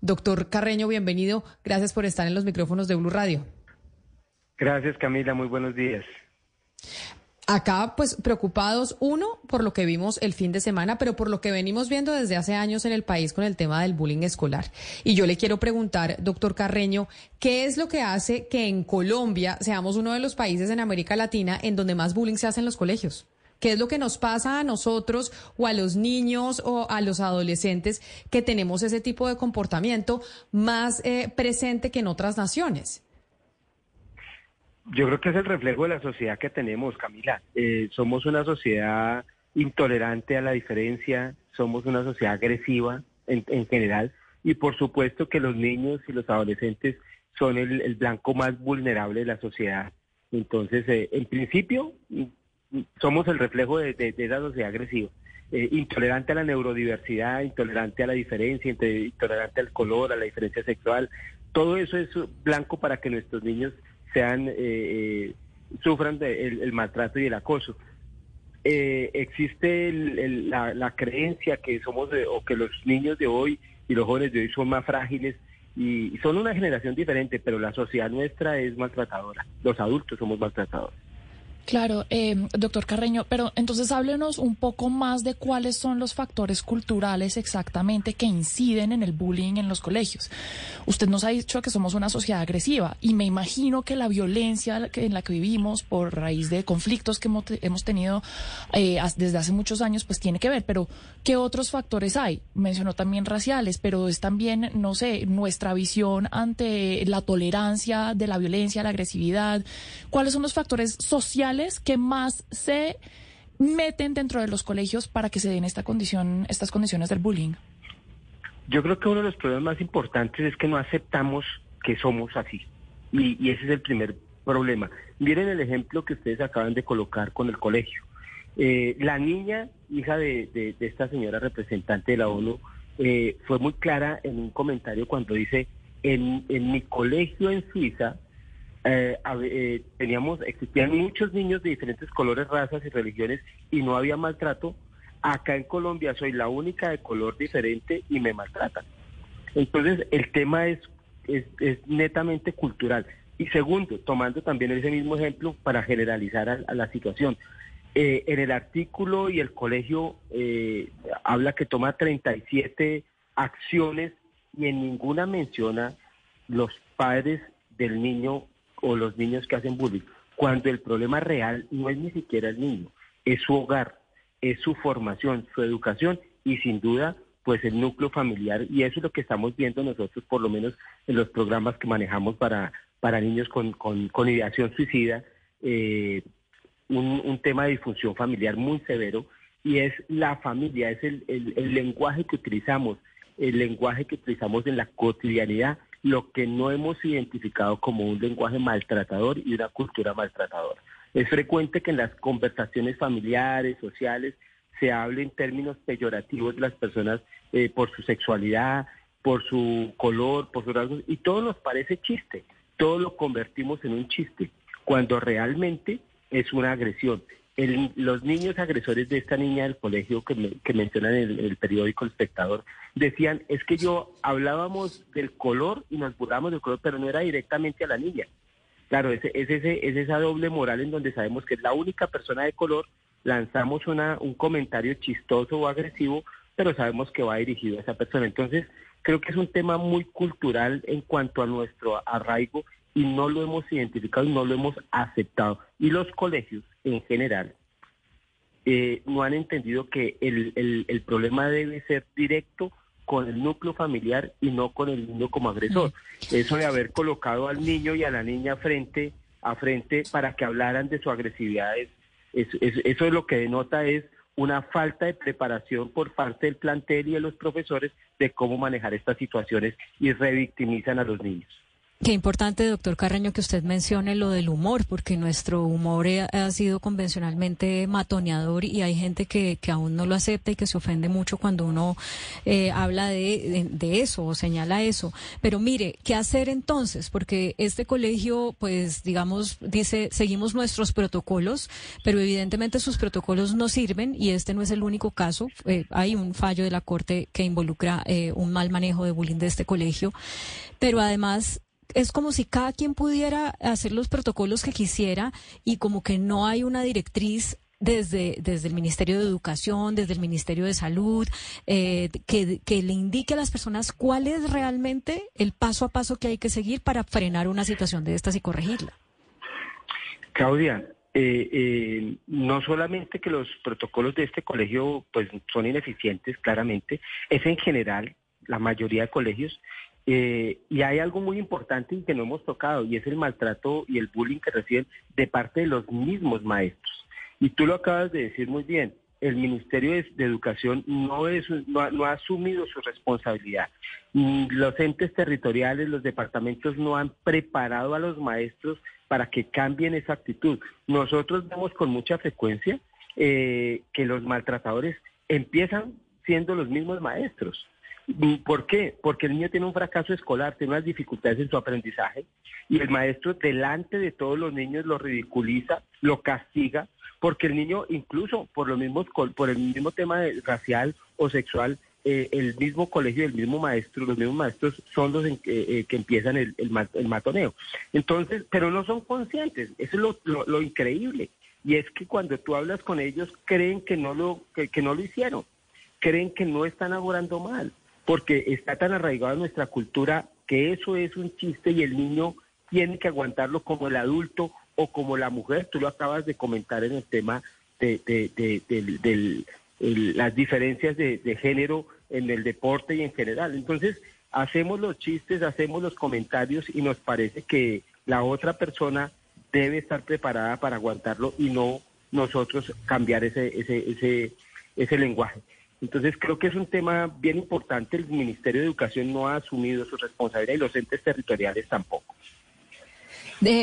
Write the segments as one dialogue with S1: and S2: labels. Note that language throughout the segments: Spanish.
S1: Doctor Carreño, bienvenido. Gracias por estar en los micrófonos de Blue Radio.
S2: Gracias, Camila. Muy buenos días.
S1: Acá, pues preocupados, uno, por lo que vimos el fin de semana, pero por lo que venimos viendo desde hace años en el país con el tema del bullying escolar. Y yo le quiero preguntar, doctor Carreño, ¿qué es lo que hace que en Colombia seamos uno de los países en América Latina en donde más bullying se hace en los colegios? ¿Qué es lo que nos pasa a nosotros o a los niños o a los adolescentes que tenemos ese tipo de comportamiento más eh, presente que en otras naciones?
S2: Yo creo que es el reflejo de la sociedad que tenemos, Camila. Eh, somos una sociedad intolerante a la diferencia, somos una sociedad agresiva en, general y por supuesto que los niños y los adolescentes son el, blanco más vulnerable de la sociedad. Entonces, eh, en principio, somos el reflejo de, de, esa sociedad agresiva. Eh, intolerante a la neurodiversidad, intolerante a la diferencia, intolerante al color, a la diferencia sexual. Todo eso es blanco para que nuestros niños sean eh, eh sufran el, maltrato y el acoso. Eh, existe la, la, creencia que somos o que los niños de hoy y los jóvenes de hoy son más frágiles y son una generación diferente, pero la sociedad nuestra es maltratadora. Los adultos somos maltratadores.
S3: Claro, eh, doctor Carreño, pero entonces háblenos un poco más de cuáles son los factores culturales exactamente que inciden en el bullying en los colegios. Usted nos ha dicho que somos una sociedad agresiva y me imagino que la violencia en la que vivimos por raíz de conflictos que hemos tenido eh, desde hace muchos años, pues tiene que ver, pero ¿qué otros factores hay? Mencionó también raciales, pero es también, no sé, nuestra visión ante la tolerancia de la violencia, la agresividad. ¿Cuáles son los factores sociales? Que más se meten dentro de los colegios para que se den esta condición, estas condiciones del bullying?
S2: Yo creo que uno de los problemas más importantes es que no aceptamos que somos así. Y, ese es el primer problema. Miren el ejemplo que ustedes acaban de colocar con el colegio. Eh, la niña, hija de, esta señora representante de la ONU, eh, fue muy clara en un comentario cuando dice, en, en mi colegio en Suiza eh, eh, teníamos, existían muchos niños de diferentes colores, razas y religiones y no había maltrato. Acá en Colombia soy la única de color diferente y me maltratan. Entonces el tema es, es, netamente cultural. Y segundo, tomando también ese mismo ejemplo para generalizar a, la situación. Eh, en el artículo y el colegio eh, habla que toma 37 acciones y en ninguna menciona los padres del niño o los niños que hacen bullying, cuando el problema real no es ni siquiera el niño, es su hogar, es su formación, su educación y sin duda pues el núcleo familiar. Y eso es lo que estamos viendo nosotros por lo menos en los programas que manejamos para, para niños con, con, ideación suicida, eh, un, tema de disfunción familiar muy severo y es la familia, es el, el lenguaje que utilizamos, el lenguaje que utilizamos en la cotidianidad lo que no hemos identificado como un lenguaje maltratador y una cultura maltratadora. Es frecuente que en las conversaciones familiares, sociales, se hable en términos peyorativos de las personas eh, por su sexualidad, por su color, por sus rasgos, y todo nos parece chiste, todo lo convertimos en un chiste, cuando realmente es una agresión los niños agresores de esta niña del colegio que, que mencionan en el, periódico El Espectador decían, es que yo hablábamos del color y nos burlamos del color, pero no era directamente a la niña. Claro, es, es, ese, es esa doble moral en donde sabemos que es la única persona de color, lanzamos una, un comentario chistoso o agresivo, pero sabemos que va dirigido a esa persona. Entonces, creo que es un tema muy cultural en cuanto a nuestro arraigo y no lo hemos identificado y no lo hemos aceptado. Y los colegios en general eh, no han entendido que el, el, problema debe ser directo con el núcleo familiar y no con el niño como agresor. Eso de haber colocado al niño y a la niña frente a frente para que hablaran de su agresividad, es, eso es lo que denota es una falta de preparación por parte del plantel y de los profesores de cómo manejar estas situaciones y revictimizan a los niños.
S4: Qué importante, doctor Carreño, que usted mencione lo del humor, porque nuestro humor ha sido convencionalmente matoneador y hay gente que, que aún no lo acepta y que se ofende mucho cuando uno eh, habla de, de, eso o señala eso. Pero mire, ¿qué hacer entonces? Porque este colegio, pues, digamos, dice, seguimos nuestros protocolos, pero evidentemente sus protocolos no sirven y este no es el único caso. Eh, hay un fallo de la Corte que involucra eh, un mal manejo de bullying de este colegio, pero además es como si cada quien pudiera hacer los protocolos que quisiera y como que no hay una directriz desde, desde el Ministerio de Educación, desde el Ministerio de Salud, eh, que, le indique a las personas cuál es realmente el paso a paso que hay que seguir para frenar una situación de estas y corregirla.
S2: Claudia, eh, eh, no solamente que los protocolos de este colegio pues son ineficientes, claramente, es en general la mayoría de colegios, eh, y hay algo muy importante que no hemos tocado y es el maltrato y el bullying que reciben de parte de los mismos maestros. Y tú lo acabas de decir muy bien, el Ministerio de, Educación no, es, no ha, asumido su responsabilidad. Los entes territoriales, los departamentos no han preparado a los maestros para que cambien esa actitud. Nosotros vemos con mucha frecuencia eh, que los maltratadores empiezan siendo los mismos maestros. ¿Por qué? Porque el niño tiene un fracaso escolar, tiene unas dificultades en su aprendizaje y el maestro delante de todos los niños lo ridiculiza, lo castiga, porque el niño incluso por por el mismo tema racial o sexual eh, el mismo colegio, el mismo maestro, los mismos maestros son los eh, que empiezan el, matoneo. Entonces, pero no son conscientes, eso es lo, increíble. Y es que cuando tú hablas con ellos, creen que no lo, que no lo hicieron, creen que no están laborando mal porque está tan arraigado en nuestra cultura que eso es un chiste y el niño tiene que aguantarlo como el adulto o como la mujer. Tú lo acabas de comentar en el tema de, las diferencias de, género en el deporte y en general. Entonces, hacemos los chistes, hacemos los comentarios y nos parece que la otra persona debe estar preparada para aguantarlo y no nosotros cambiar ese, ese, ese, ese lenguaje. Entonces creo que es un tema bien importante. El Ministerio de Educación no ha asumido su responsabilidad y los entes territoriales tampoco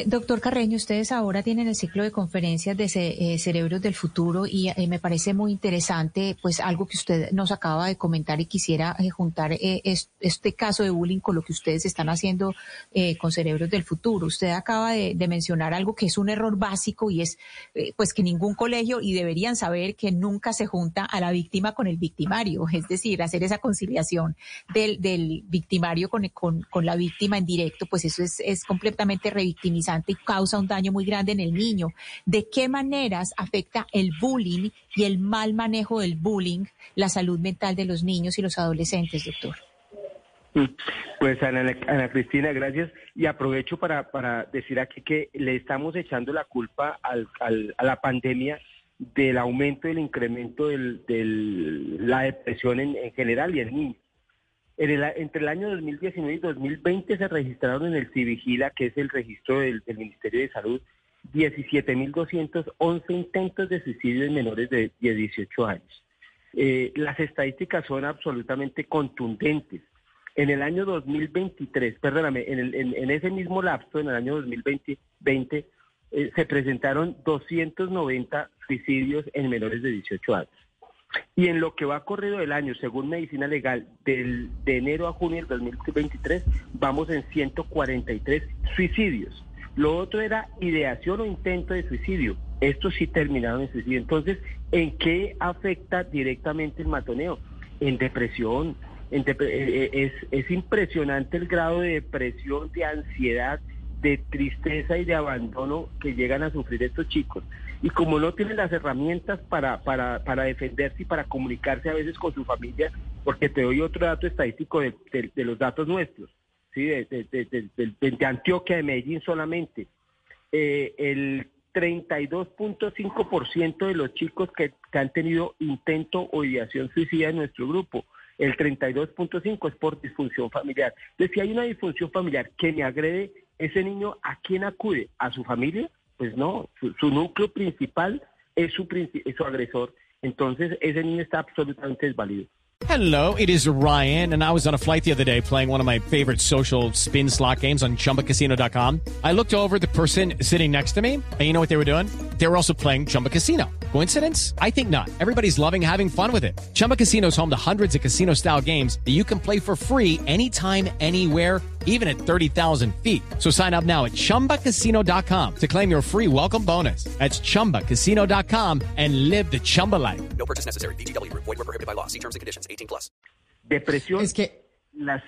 S5: doctor Carreño, ustedes ahora tienen el ciclo de conferencias de eh, Cerebros del Futuro y eh, me parece muy interesante, pues algo que usted nos acaba de comentar y quisiera eh, juntar este caso de bullying con lo que ustedes están haciendo con Cerebros del Futuro. Usted acaba de, mencionar algo que es un error básico y es, pues que ningún colegio y deberían saber que nunca se junta a la víctima con el victimario, es decir, hacer esa conciliación del, victimario con, con, con, la víctima en directo, pues eso es, es completamente y causa un daño muy grande en el niño. ¿De qué maneras afecta el bullying y el mal manejo del bullying la salud mental de los niños y los adolescentes, doctor?
S2: Mm, pues Ana, Cristina, gracias. Y aprovecho para, para decir aquí que le estamos echando la culpa al, a la pandemia del aumento, del incremento de la depresión en, en general y en niños entre el año 2019 y 2020 se registraron en el Civigila, que es el registro del, Ministerio de Salud, 17.211 intentos de suicidio en menores de, 18 años. Eh, las estadísticas son absolutamente contundentes. En el año 2023, perdóname, en, ese mismo lapso, en el año 2020, eh, se presentaron 290 suicidios en menores de 18 años. Y en lo que va corrido del año, según Medicina Legal, del, de enero a junio del 2023, vamos en 143 suicidios. Lo otro era ideación o intento de suicidio. Estos sí terminaron en suicidio. Entonces, ¿en qué afecta directamente el matoneo? En depresión. En eh, eh, es, es impresionante el grado de depresión, de ansiedad, de tristeza y de abandono que llegan a sufrir estos chicos. Y como no tienen las herramientas para, para, para defenderse y para comunicarse a veces con su familia, porque te doy otro dato estadístico de, los datos nuestros, ¿sí? de, Antioquia, de Medellín solamente. Eh, el 32.5% de los chicos que, que, han tenido intento o ideación suicida en nuestro grupo. El 32.5 es por disfunción familiar. Entonces, si hay una disfunción familiar que me agrede ese niño a quién acude, a su familia, pues no, su, núcleo principal es su, es su agresor, entonces ese niño está absolutamente desvalido.
S6: Hello, it is Ryan, and I was on a flight the other day playing one of my favorite social spin slot games on chumbacasino.com. I looked over the person sitting next to me, and you know what they were doing? They were also playing Chumba Casino. Coincidence? I think not. Everybody's loving having fun with it. Chumba Casino is home to hundreds of casino style games that you can play for free anytime, anywhere, even at 30,000 feet. So sign up now at chumbacasino.com to claim your free welcome bonus. That's chumbacasino.com and live the Chumba life.
S7: No purchase necessary. BGW. Void were prohibited by law. See terms and conditions. 18 plus.
S2: Depresión.
S1: Es que
S2: las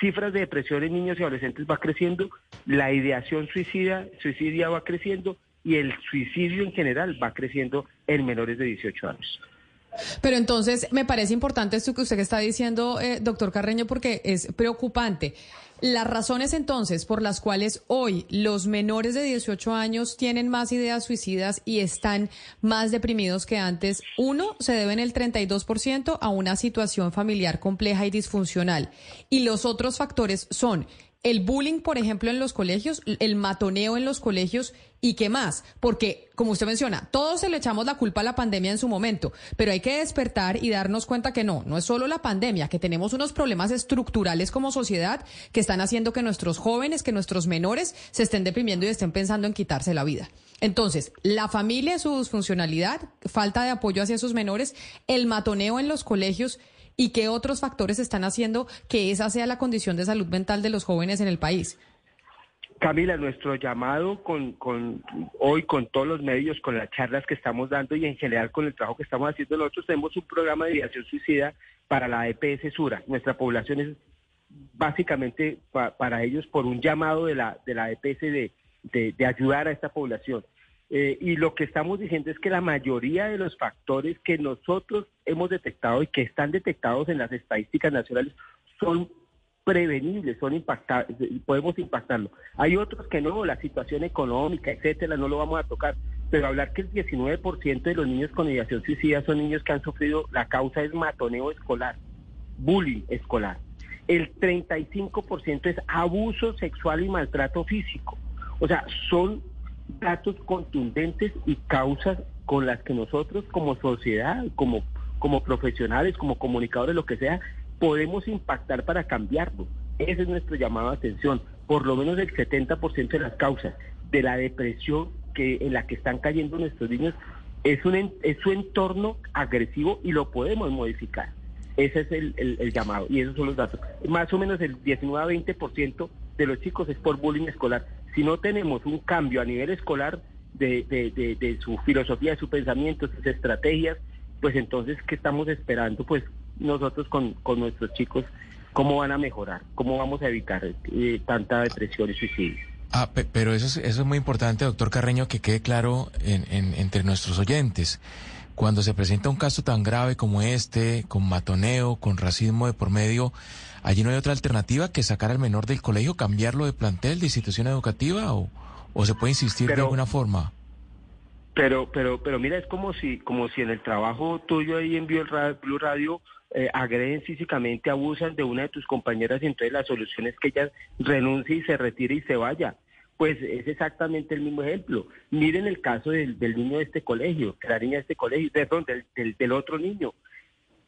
S2: cifras de depresión en niños y adolescentes va creciendo, la ideación suicida, suicidia va creciendo y el suicidio en general va creciendo en menores de 18 años.
S1: Pero entonces me parece importante esto que usted está diciendo, eh, doctor Carreño, porque es preocupante. Las razones entonces por las cuales hoy los menores de 18 años tienen más ideas suicidas y están más deprimidos que antes, uno, se deben el 32% a una situación familiar compleja y disfuncional. Y los otros factores son el bullying, por ejemplo, en los colegios, el matoneo en los colegios y qué más. Porque, como usted menciona, todos se le echamos la culpa a la pandemia en su momento, pero hay que despertar y darnos cuenta que no, no es solo la pandemia, que tenemos unos problemas estructurales como sociedad que están haciendo que nuestros jóvenes, que nuestros menores se estén deprimiendo y estén pensando en quitarse la vida. Entonces, la familia, su disfuncionalidad, falta de apoyo hacia sus menores, el matoneo en los colegios y qué otros factores están haciendo que esa sea la condición de salud mental de los jóvenes en el país.
S2: Camila, nuestro llamado con, con hoy con todos los medios, con las charlas que estamos dando y en general con el trabajo que estamos haciendo nosotros, tenemos un programa de ideación suicida para la EPS Sura. Nuestra población es básicamente para ellos por un llamado de la, de la EPS de, de ayudar a esta población. Eh, y lo que estamos diciendo es que la mayoría de los factores que nosotros hemos detectado y que están detectados en las estadísticas nacionales son prevenibles, son impactables, podemos impactarlo. Hay otros que no, la situación económica, etcétera, no lo vamos a tocar. Pero hablar que el 19% de los niños con ideación suicida son niños que han sufrido, la causa es matoneo escolar, bullying escolar. El 35% es abuso sexual y maltrato físico. O sea, son datos contundentes y causas con las que nosotros como sociedad, como, como profesionales, como comunicadores, lo que sea, podemos impactar para cambiarlo. Ese es nuestro llamado de atención. Por lo menos el 70% de las causas de la depresión que, en la que están cayendo nuestros niños es, un, es su entorno agresivo y lo podemos modificar. Ese es el, el, llamado y esos son los datos. Más o menos el 19 a 20% de los chicos es por bullying escolar si no tenemos un cambio a nivel escolar de, de, su filosofía, de su pensamiento, sus estrategias, pues entonces, ¿qué estamos esperando? Pues nosotros con, con nuestros chicos, ¿cómo van a mejorar? ¿Cómo vamos a evitar eh, tanta depresión y suicidio?
S8: Ah, pero eso es, eso es muy importante, doctor Carreño, que quede claro en, entre nuestros oyentes. Cuando se presenta un caso tan grave como este, con matoneo, con racismo de por medio, allí no hay otra alternativa que sacar al menor del colegio, cambiarlo de plantel, de institución educativa o, o se puede insistir de alguna forma.
S2: Pero, pero, pero mira, es como si, como si en el trabajo tuyo ahí en Blue Radio eh, agreden físicamente, abusan de una de tus compañeras y entonces la solución es que ella renuncie y se retire y se vaya. Pues es exactamente el mismo ejemplo. Miren el caso del, niño de este colegio, de la niña de este colegio, perdón, del, del otro niño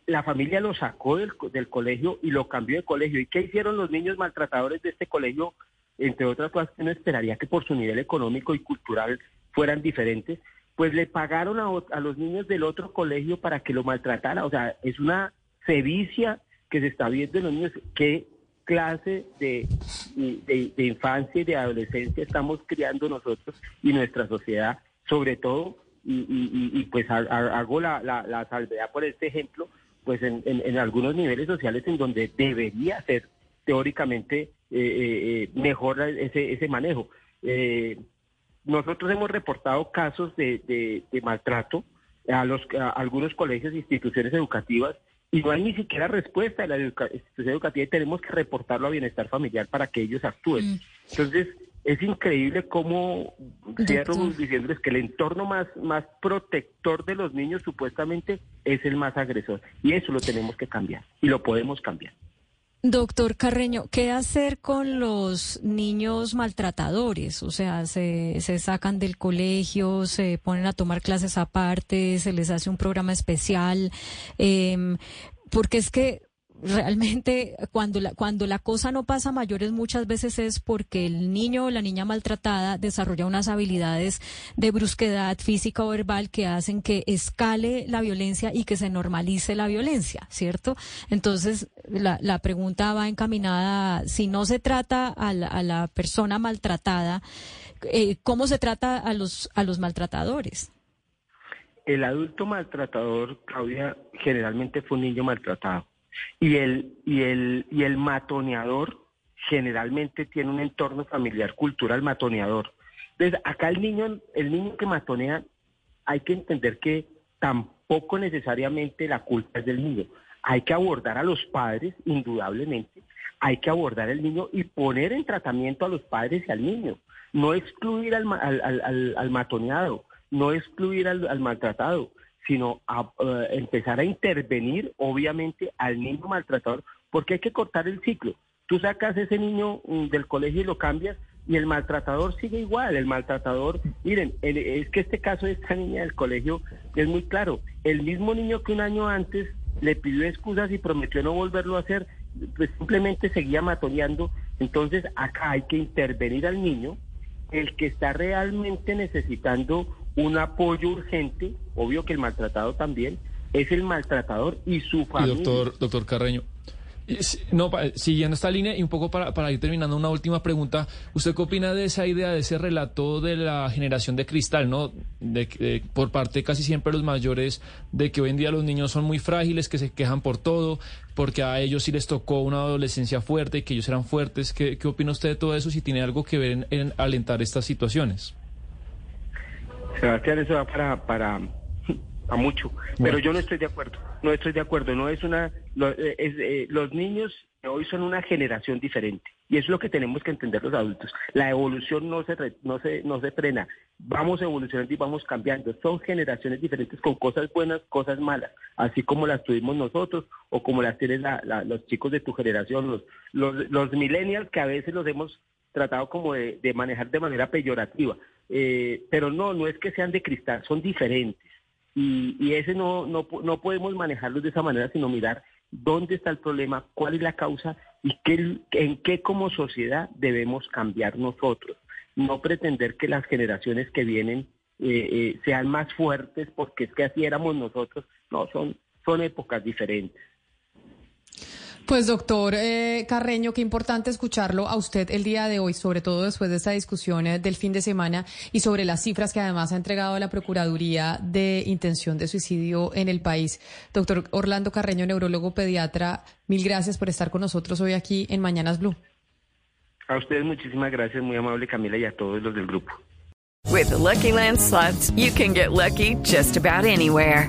S2: la familia lo sacó del, del, colegio y lo cambió de colegio. ¿Y qué hicieron los niños maltratadores de este colegio? Entre otras cosas uno esperaría que por su nivel económico y cultural fueran diferentes, pues le pagaron a, a los niños del otro colegio para que lo maltratara. O sea, es una sevicia que se está viendo en los niños. ¿Qué clase de, de, infancia y de adolescencia estamos criando nosotros y nuestra sociedad? Sobre todo, y, y, pues hago la, la, salvedad por este ejemplo, pues en, en, algunos niveles sociales en donde debería ser teóricamente eh, eh, eh, mejor ese, ese manejo. nosotros hemos reportado casos de, de, maltrato a, los, algunos colegios e instituciones educativas y no hay ni siquiera respuesta de la institución educativa y tenemos que reportarlo a bienestar familiar para que ellos actúen. Mm. Entonces, es increíble cómo cierro diciéndoles que el entorno más, más protector de los niños supuestamente es el más agresor. Y eso lo tenemos que cambiar y lo podemos cambiar.
S4: Doctor Carreño, ¿qué hacer con los niños maltratadores? O sea, se, se sacan del colegio, se ponen a tomar clases aparte, se les hace un programa especial. Eh, porque es que realmente cuando la, cuando la cosa no pasa a mayores muchas veces es porque el niño o la niña maltratada desarrolla unas habilidades de brusquedad física o verbal que hacen que escale la violencia y que se normalice la violencia, ¿cierto? Entonces, la, la pregunta va encaminada, si no se trata a la, persona maltratada, eh, ¿cómo se trata a los, a los maltratadores?
S2: El adulto maltratador, Claudia, generalmente fue un niño maltratado y el, y el, y el matoneador generalmente tiene un entorno familiar cultural matoneador. Entonces, acá el niño, el niño que matonea, hay que entender que tampoco necesariamente la culpa es del niño. Hay que abordar a los padres, indudablemente, hay que abordar al niño y poner en tratamiento a los padres y al niño. No excluir al, al, al, matoneado, no excluir al maltratado, sino a, eh, empezar a intervenir, obviamente, al niño maltratador, porque hay que cortar el ciclo. Tú sacas ese niño mm, del colegio y lo cambias y el maltratador sigue igual. El maltratador, miren, es que este caso de esta niña del colegio es muy claro. El mismo niño que un año antes le pidió excusas y prometió no volverlo a hacer, pues simplemente seguía matoneando. Entonces acá hay que intervenir al niño, el que está realmente necesitando un apoyo urgente, obvio que el maltratado también, es el maltratador y su familia.
S9: doctor, doctor Carreño. No, siguiendo esta línea y un poco para, para, ir terminando una última pregunta, ¿usted qué opina de esa idea, de ese relato de la generación de cristal, no? De, por parte casi siempre de los mayores, de que hoy en día los niños son muy frágiles, que se quejan por todo, porque a ellos sí les tocó una adolescencia fuerte, que ellos eran fuertes. ¿Qué, qué opina usted de todo eso? Si tiene algo que ver en alentar estas situaciones.
S2: Sebastián, eso va para, para, a mucho, pero yo no estoy de acuerdo, no estoy de acuerdo, no es una, eh, eh, los niños hoy son una generación diferente y eso es lo que tenemos que entender los adultos. La evolución no se, no se, no se frena, vamos evolucionando y vamos cambiando, son generaciones diferentes con cosas buenas, cosas malas, así como las tuvimos nosotros o como las tienen los chicos de tu generación, los, los, los millennials que a veces los hemos tratado como de, de manejar de manera peyorativa. Eh, pero no, no es que sean de cristal, son diferentes. Y, y ese no, no, no podemos manejarlos de esa manera, sino mirar dónde está el problema, cuál es la causa y qué, en qué como sociedad debemos cambiar nosotros. No pretender que las generaciones que vienen eh, eh, sean más fuertes porque es que así éramos nosotros. No, son, son épocas diferentes.
S1: Pues doctor eh, Carreño, qué importante escucharlo a usted el día de hoy, sobre todo después de esta discusión eh, del fin de semana y sobre las cifras que además ha entregado la Procuraduría de Intención de Suicidio en el país. Doctor Orlando Carreño, neurólogo pediatra, mil gracias por estar con nosotros hoy aquí en Mañanas Blue.
S2: A ustedes muchísimas gracias, muy amable Camila y a todos los del grupo.
S10: With Lucky Land slots, you can get lucky just about anywhere.